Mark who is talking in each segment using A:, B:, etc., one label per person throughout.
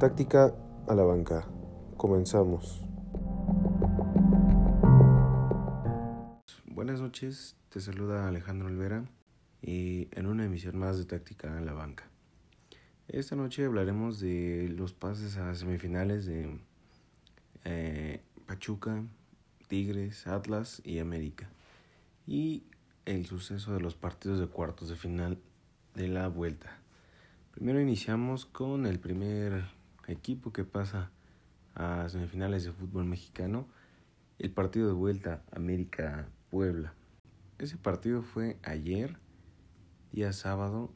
A: Táctica a la banca. Comenzamos. Buenas noches, te saluda Alejandro Olvera y en una emisión más de Táctica a la banca. Esta noche hablaremos de los pases a semifinales de eh, Pachuca, Tigres, Atlas y América y el suceso de los partidos de cuartos de final de la vuelta. Primero iniciamos con el primer equipo que pasa a semifinales de fútbol mexicano, el partido de vuelta América-Puebla. Ese partido fue ayer, día sábado,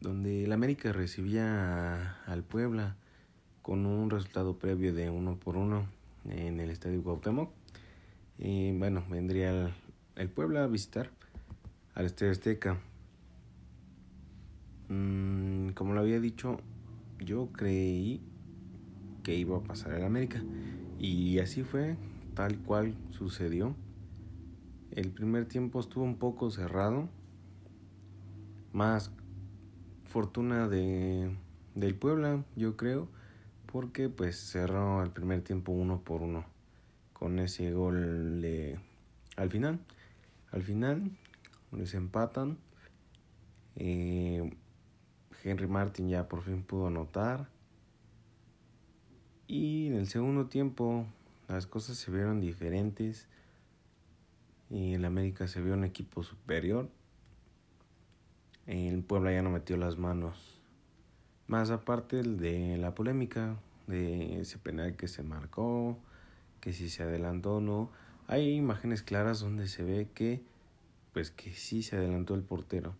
A: donde el América recibía al Puebla con un resultado previo de uno por uno en el Estadio Cuauhtémoc. Y bueno, vendría el, el Puebla a visitar al Estadio Azteca. Mm, como lo había dicho, yo creí que iba a pasar el América. Y así fue, tal cual sucedió. El primer tiempo estuvo un poco cerrado. Más fortuna de, del Puebla, yo creo. Porque pues cerró el primer tiempo uno por uno. Con ese gol de, al final. Al final les empatan. Eh, Henry Martin ya por fin pudo anotar. Y en el segundo tiempo las cosas se vieron diferentes. Y en América se vio un equipo superior. El Puebla ya no metió las manos. Más aparte de la polémica de ese penal que se marcó, que si se adelantó o no. Hay imágenes claras donde se ve que pues que sí se adelantó el portero.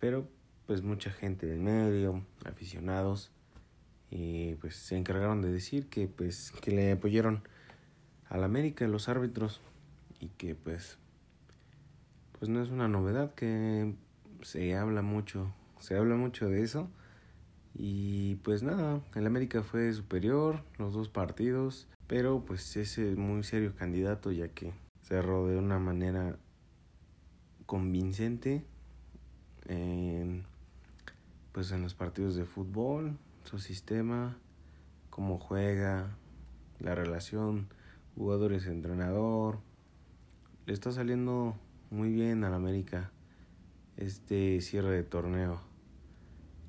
A: Pero pues mucha gente del medio, aficionados, y pues se encargaron de decir que pues que le apoyaron al América los árbitros y que pues pues no es una novedad que se habla mucho, se habla mucho de eso. Y pues nada, el América fue superior los dos partidos, pero pues es muy serio candidato ya que cerró de una manera convincente en pues en los partidos de fútbol, su sistema, cómo juega, la relación jugadores-entrenador. Le está saliendo muy bien al América este cierre de torneo.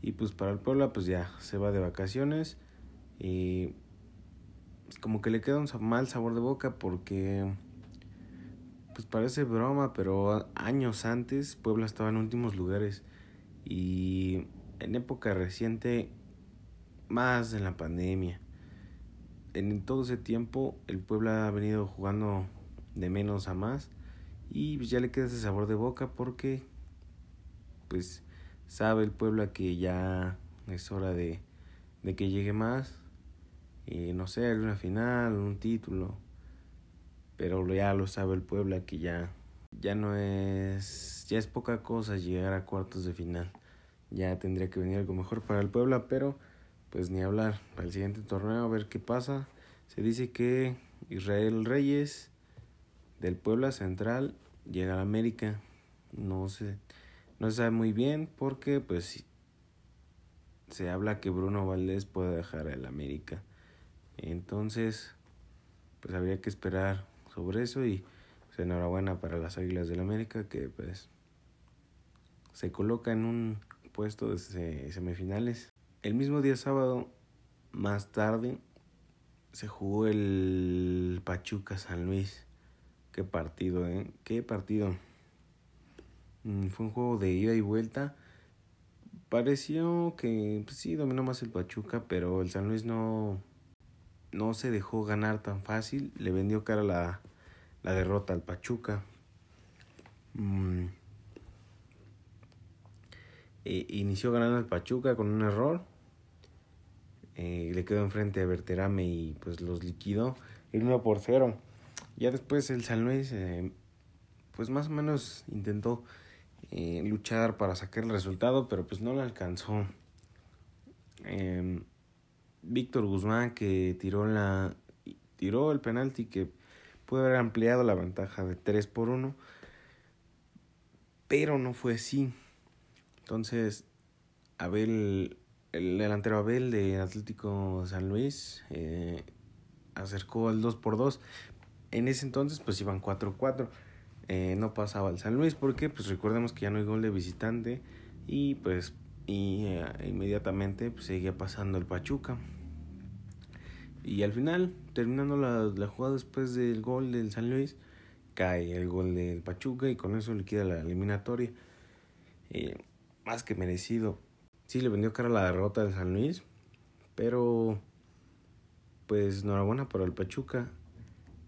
A: Y pues para el Puebla pues ya se va de vacaciones y como que le queda un mal sabor de boca porque pues parece broma, pero años antes Puebla estaba en últimos lugares y en época reciente, más en la pandemia. En todo ese tiempo el Puebla ha venido jugando de menos a más y pues ya le queda ese sabor de boca porque pues sabe el Puebla que ya es hora de, de que llegue más y no sé, una final, un título, pero ya lo sabe el Puebla que ya ya no es ya es poca cosa llegar a cuartos de final ya tendría que venir algo mejor para el Puebla, pero pues ni hablar. Para el siguiente torneo a ver qué pasa. Se dice que Israel Reyes del Puebla Central llega a América. No se, no se sabe muy bien porque pues se habla que Bruno Valdés puede dejar el América. Entonces, pues habría que esperar sobre eso y pues, enhorabuena para las Águilas del América que pues se coloca en un puesto de semifinales. El mismo día sábado, más tarde, se jugó el Pachuca San Luis. Qué partido, ¿eh? Qué partido. Mm, fue un juego de ida y vuelta. Pareció que pues sí dominó más el Pachuca, pero el San Luis no, no se dejó ganar tan fácil. Le vendió cara la, la derrota al Pachuca. Mm, eh, inició ganando el Pachuca con un error. Eh, le quedó enfrente a Berterame y pues los liquidó. El 1 por 0. Ya después el San Luis eh, pues más o menos intentó luchar para sacar el resultado, pero pues no le alcanzó. Em, Víctor Guzmán que tiró la tiró el penalti que pudo haber ampliado la ventaja de 3 por 1, pero no fue así. Entonces, Abel el delantero Abel de Atlético San Luis eh, acercó al 2 por 2 En ese entonces pues iban 4-4. Eh, no pasaba el San Luis porque pues recordemos que ya no hay gol de visitante y pues y eh, inmediatamente pues, seguía pasando el Pachuca. Y al final, terminando la, la jugada después del gol del San Luis, cae el gol del Pachuca y con eso liquida la eliminatoria. Eh, más que merecido. Sí le vendió cara la derrota del San Luis, pero pues enhorabuena para el Pachuca.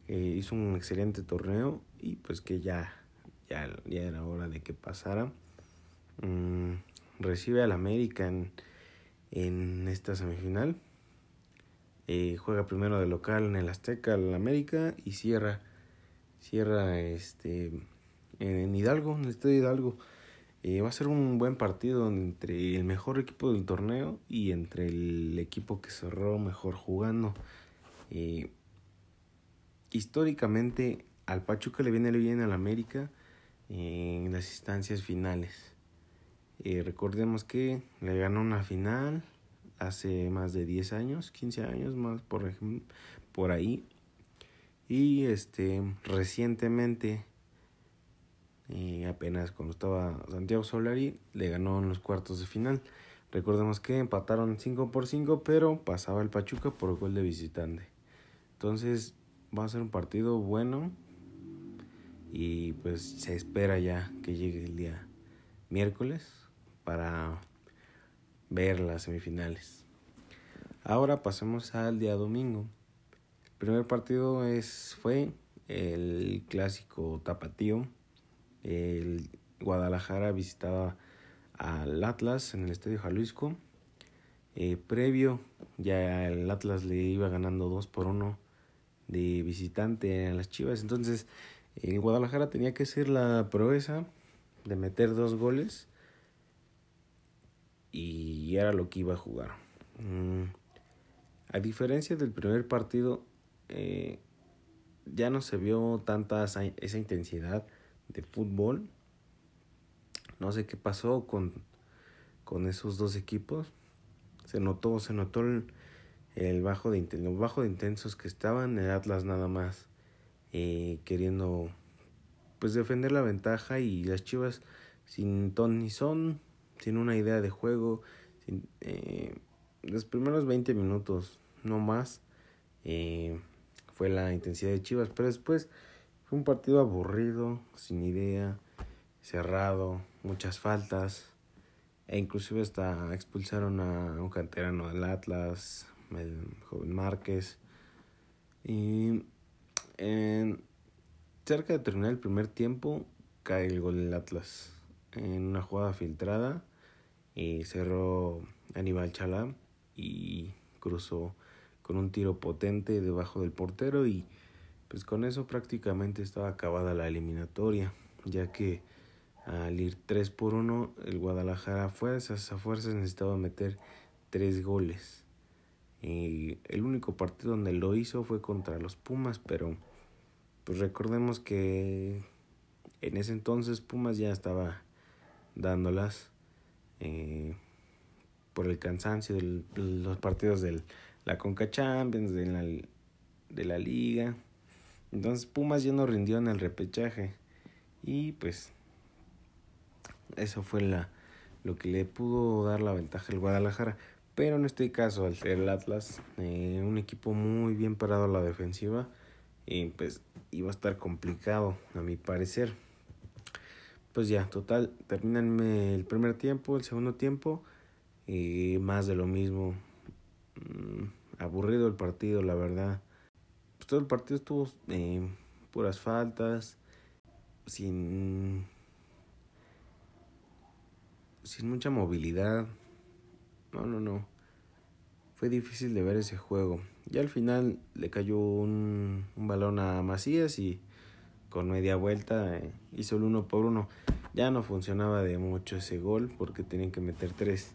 A: Hizo un excelente torneo y pues que ya, ya, ya era hora de que pasara. Mm, recibe al América en, en esta semifinal. Eh, juega primero de local en el Azteca al América y cierra cierra este en Hidalgo, en el estadio Hidalgo. Eh, va a ser un buen partido entre el mejor equipo del torneo y entre el equipo que cerró mejor jugando. Eh, históricamente al Pachuca le viene bien al América en las instancias finales. Eh, recordemos que le ganó una final hace más de 10 años, 15 años más por, por ahí. Y este recientemente, eh, apenas cuando estaba Santiago Solari, le ganó en los cuartos de final. Recordemos que empataron 5 por 5, pero pasaba el Pachuca por gol de visitante. Entonces va a ser un partido bueno y pues se espera ya que llegue el día miércoles para ver las semifinales. Ahora pasemos al día domingo. El primer partido es, fue el clásico tapatío. El Guadalajara visitaba al Atlas en el Estadio Jalisco. Eh, previo, ya el Atlas le iba ganando 2 por 1 de visitante a las Chivas. Entonces, el Guadalajara tenía que ser la proeza de meter dos goles y era lo que iba a jugar. Mm, a diferencia del primer partido, eh, ya no se vio tanta esa, intensidad de fútbol. No sé qué pasó con, con esos dos equipos. Se notó, se notó el, bajo de bajo de intensos que estaban, el Atlas nada más eh, queriendo pues defender la ventaja y las Chivas sin ton ni son sin una idea de juego. Eh, los primeros 20 minutos, no más, eh, fue la intensidad de Chivas, pero después fue un partido aburrido, sin idea, cerrado, muchas faltas, e inclusive hasta expulsaron a un canterano del Atlas, el joven Márquez. Y en, cerca de terminar el primer tiempo, cae el gol del Atlas en una jugada filtrada y cerró Aníbal Chalá y cruzó con un tiro potente debajo del portero y pues con eso prácticamente estaba acabada la eliminatoria ya que al ir 3 por 1 el Guadalajara fuerzas a fuerzas necesitaba meter tres goles y el único partido donde lo hizo fue contra los Pumas pero pues recordemos que en ese entonces Pumas ya estaba dándolas eh, por el cansancio de los partidos de la Conca Champions, de la, de la liga. Entonces Pumas ya no rindió en el repechaje y pues eso fue la, lo que le pudo dar la ventaja al Guadalajara. Pero en este caso, al ser el Atlas, eh, un equipo muy bien parado a la defensiva, y pues iba a estar complicado a mi parecer pues ya, total, terminan el primer tiempo, el segundo tiempo, y más de lo mismo. Mm, aburrido el partido, la verdad. Pues todo el partido estuvo eh, puras faltas, sin, sin mucha movilidad. No, no, no. Fue difícil de ver ese juego. Ya al final le cayó un, un balón a Macías y con media vuelta eh, hizo el uno por uno. Ya no funcionaba de mucho ese gol porque tenían que meter tres.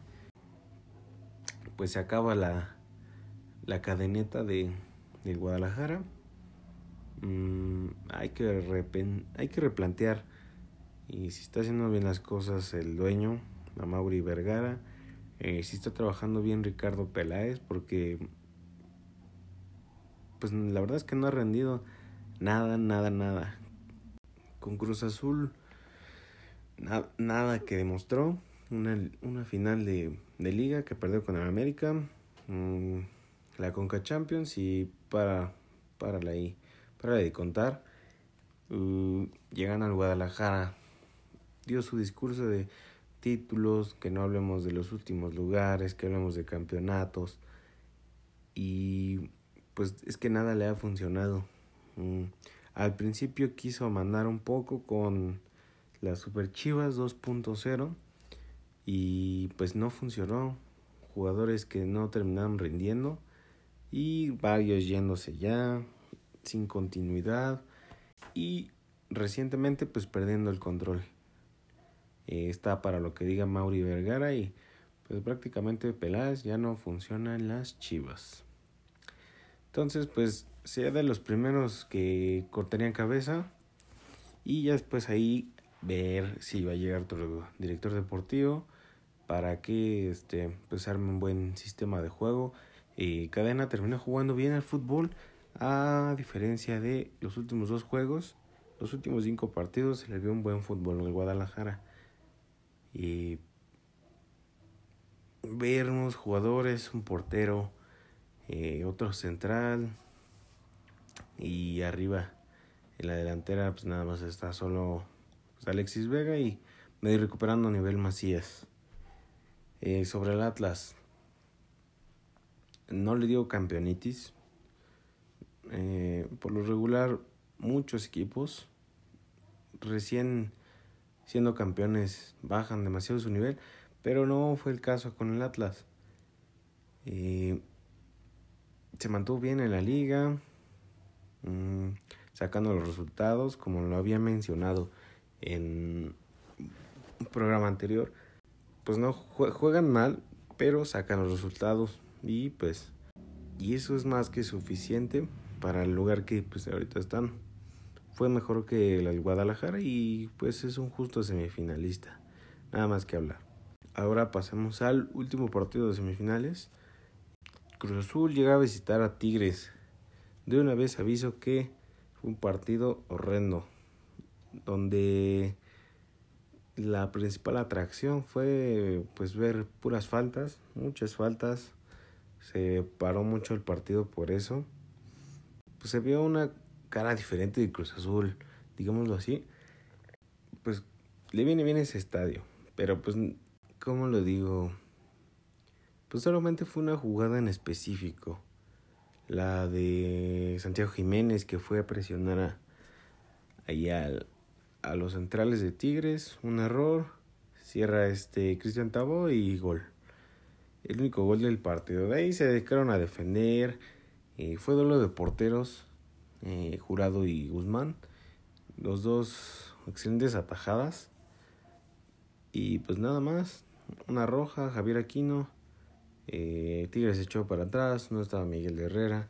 A: Pues se acaba la, la cadeneta de, del Guadalajara. Mm, hay, que hay que replantear. Y si está haciendo bien las cosas el dueño, a Mauri Vergara, Eh, sí está trabajando bien Ricardo Peláez porque pues la verdad es que no ha rendido nada, nada, nada. Con Cruz Azul nada que demostró. Una, una final de, de, liga que perdió con el América. Mm, la Conca Champions y para, para, la, para de contar. Uh, llegan al Guadalajara. Dio su discurso de títulos, que no hablemos de los últimos lugares, que hablemos de campeonatos. Y pues es que nada le ha funcionado. Mm, al principio quiso mandar un poco con las Super Chivas 2.0 y pues no funcionó. Jugadores que no terminaron rindiendo y varios yéndose ya sin continuidad y recientemente pues perdiendo el control. Eh, está para lo que diga Mauri Vergara y pues prácticamente Peláez ya no funciona en las Chivas. Entonces pues sea de los primeros que cortarían cabeza y ya después ahí ver si va a llegar otro director deportivo para que este pues arme un buen sistema de juego y Cadena terminó jugando bien al fútbol a diferencia de los últimos dos juegos los últimos cinco partidos se le vio un buen fútbol en Guadalajara y ver jugadores un portero eh, otro central y arriba en la delantera pues nada más está solo pues, Alexis Vega y me recuperando a nivel Macías. Eh, sobre el Atlas, no le dio campeonitis. Eh, por lo regular, muchos equipos recién siendo campeones bajan demasiado su nivel, pero no fue el caso con el Atlas. Eh, se mantuvo bien en la liga, mm, sacando los resultados, como lo había mencionado en un programa anterior, pues no juegan mal, pero sacan los resultados y pues y eso es más que suficiente para el lugar que pues ahorita están. Fue mejor que el Guadalajara y pues es un justo semifinalista. Nada más que hablar. Ahora pasemos al último partido de semifinales. Cruz Azul llega a visitar a Tigres. De una vez aviso que fue un partido horrendo donde la principal atracción fue pues ver puras faltas, muchas faltas. Se paró mucho el partido por eso. Pues se vio una cara diferente de Cruz Azul, digámoslo así. Pues le viene bien ese estadio, pero pues ¿cómo lo digo? Pues solamente fue una jugada en específico. La de Santiago Jiménez que fue a presionar a, ahí a los centrales de Tigres, un error, cierra este Cristian Tabo y gol. El único gol del partido. De ahí se dedicaron a defender. Eh, fue duelo de porteros, eh, Jurado y Guzmán. Los dos excelentes atajadas. Y pues nada más. Una roja, Javier Aquino. Eh, Tigres echó para atrás, no estaba Miguel Herrera.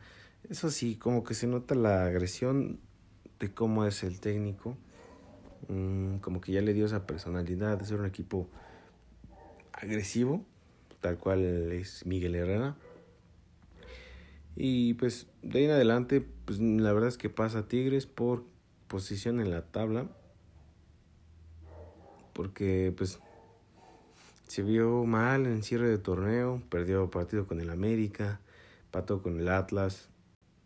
A: Eso sí, como que se nota la agresión de cómo es el técnico. Mm, como que ya le dio esa personalidad de ser un equipo agresivo, tal cual es Miguel Herrera. Y pues de ahí en adelante, pues la verdad es que pasa Tigres por posición en la tabla. Porque pues se vio mal en cierre de torneo, perdió partido con el América, pató con el Atlas.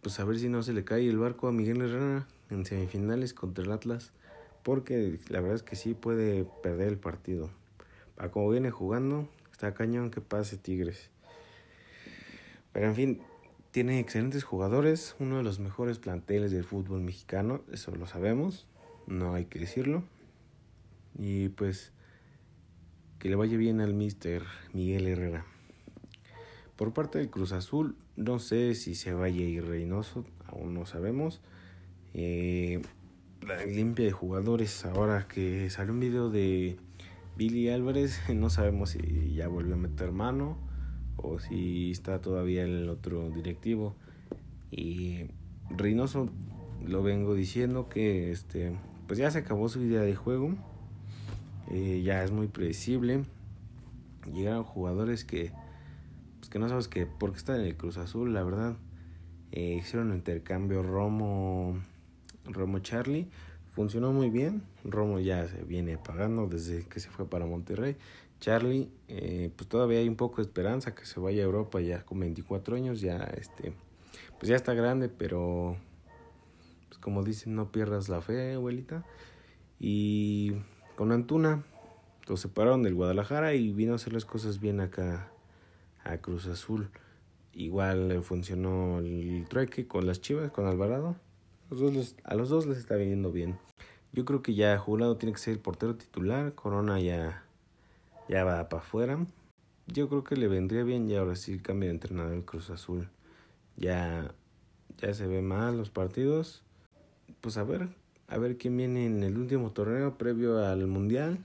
A: Pues a ver si no se le cae el barco a Miguel Herrera en semifinales contra el Atlas porque la verdad es que sí puede perder el partido. Para como viene jugando, está cañón que pase Tigres. Pero en fin, tiene excelentes jugadores, uno de los mejores planteles del fútbol mexicano, eso lo sabemos, no hay que decirlo. Y pues que le vaya bien al mister Miguel Herrera. Por parte del Cruz Azul, no sé si se vaya a ir Reynoso, aún no sabemos. Eh, la limpia de jugadores. Ahora que salió un video de Billy Álvarez, no sabemos si ya volvió a meter mano o si está todavía el otro directivo. Y Reynoso lo vengo diciendo que este pues ya se acabó su idea de juego. Eh, ya es muy predecible. llegaron jugadores que, pues que no sabes que por qué están en el Cruz Azul, la verdad. Eh, hicieron intercambio Romo, Romo Charlie, funcionó muy bien. Romo ya se viene pagando desde que se fue para Monterrey. Charlie, eh, pues todavía hay un poco de esperanza que se vaya a Europa ya con 24 años, ya este, pues ya está grande, pero pues como dicen, no pierdas la fe, abuelita. Y con Antuna, los separaron del Guadalajara y vino a hacer las cosas bien acá a Cruz Azul. Igual funcionó el trueque con las Chivas, con Alvarado. Los dos a los dos les está viniendo bien. Yo creo que ya Jurado tiene que ser portero titular. Corona ya, ya va para afuera. Yo creo que le vendría bien ya ahora sí cambio de entrenador el Cruz Azul. Ya, ya se ve mal los partidos. Pues a ver, a ver quién viene en el último torneo previo al Mundial.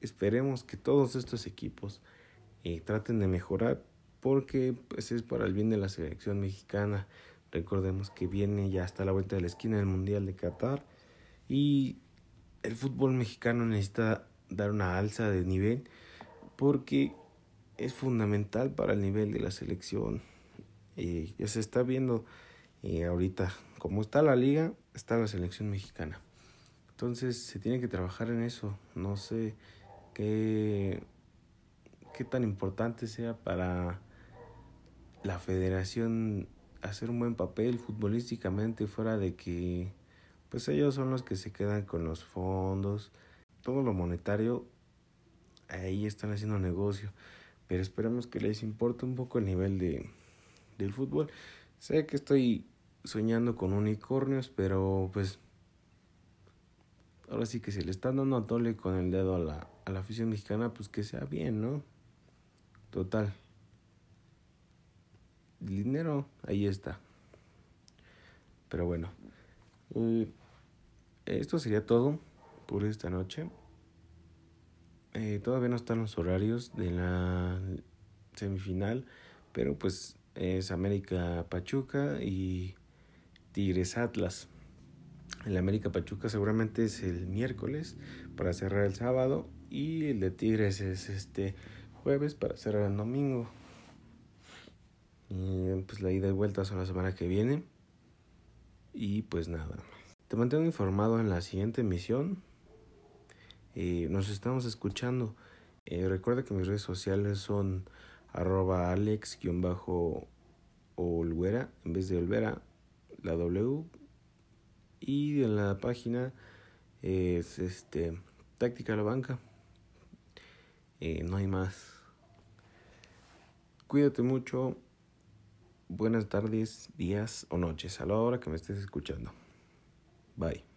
A: Esperemos que todos estos equipos eh, traten de mejorar porque pues, es para el bien de la selección mexicana. Recordemos que viene ya hasta la vuelta de la esquina el Mundial de Qatar y el fútbol mexicano necesita dar una alza de nivel porque es fundamental para el nivel de la selección. y ya se está viendo ahorita como está la liga, está la selección mexicana. Entonces se tiene que trabajar en eso. No sé qué, qué tan importante sea para la federación hacer un buen papel futbolísticamente fuera de que pues ellos son los que se quedan con los fondos, todo lo monetario, ahí están haciendo negocio, pero esperemos que les importe un poco el nivel de, del fútbol. Sé que estoy soñando con unicornios, pero pues ahora sí que si le están dando a tole con el dedo a la, a la afición mexicana, pues que sea bien, ¿no? Total. El dinero, ahí está. Pero bueno. Eh, esto sería todo por esta noche. Eh, todavía no están los horarios de la semifinal, pero pues es América Pachuca y Tigres Atlas. El América Pachuca seguramente es el miércoles para cerrar el sábado y el de Tigres es este jueves para cerrar el domingo. Y pues la ida y vuelta son la semana que viene. Y pues nada. Te mantengo informado en la siguiente emisión. Eh, nos estamos escuchando. Eh, recuerda que mis redes sociales son arroba alex-olvera en vez de olvera, la W. Y en la página es este táctica la banca. Eh, no hay más. Cuídate mucho buenas tardes, días o noches a la hora que me estés escuchando. Bye.